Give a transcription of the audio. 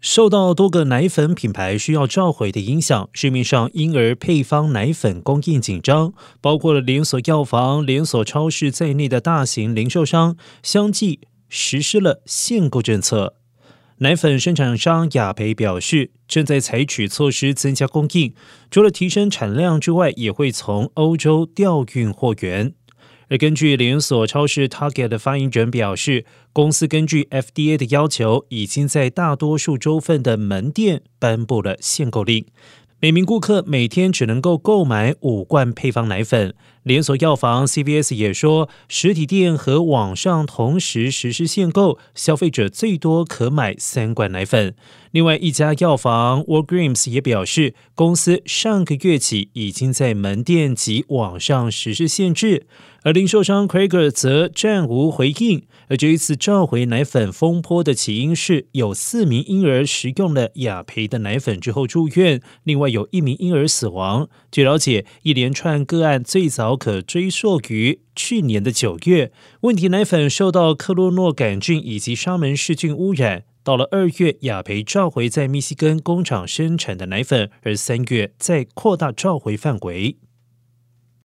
受到多个奶粉品牌需要召回的影响，市面上婴儿配方奶粉供应紧张，包括了连锁药房、连锁超市在内的大型零售商相继实施了限购政策。奶粉生产商雅培表示，正在采取措施增加供应，除了提升产量之外，也会从欧洲调运货源。而根据连锁超市 Target 的发言人表示，公司根据 FDA 的要求，已经在大多数州份的门店颁布了限购令。每名顾客每天只能够购买五罐配方奶粉。连锁药房 CVS 也说，实体店和网上同时实施限购，消费者最多可买三罐奶粉。另外一家药房 Walgreens 也表示，公司上个月起已经在门店及网上实施限制，而零售商 Krager 则暂无回应。而这一次召回奶粉风波的起因是，有四名婴儿食用了雅培的奶粉之后住院，另外有一名婴儿死亡。据了解，一连串个案最早可追溯于去年的九月，问题奶粉受到克洛诺杆菌以及沙门氏菌污染。到了二月，雅培召回在密西根工厂生产的奶粉，而三月再扩大召回范围。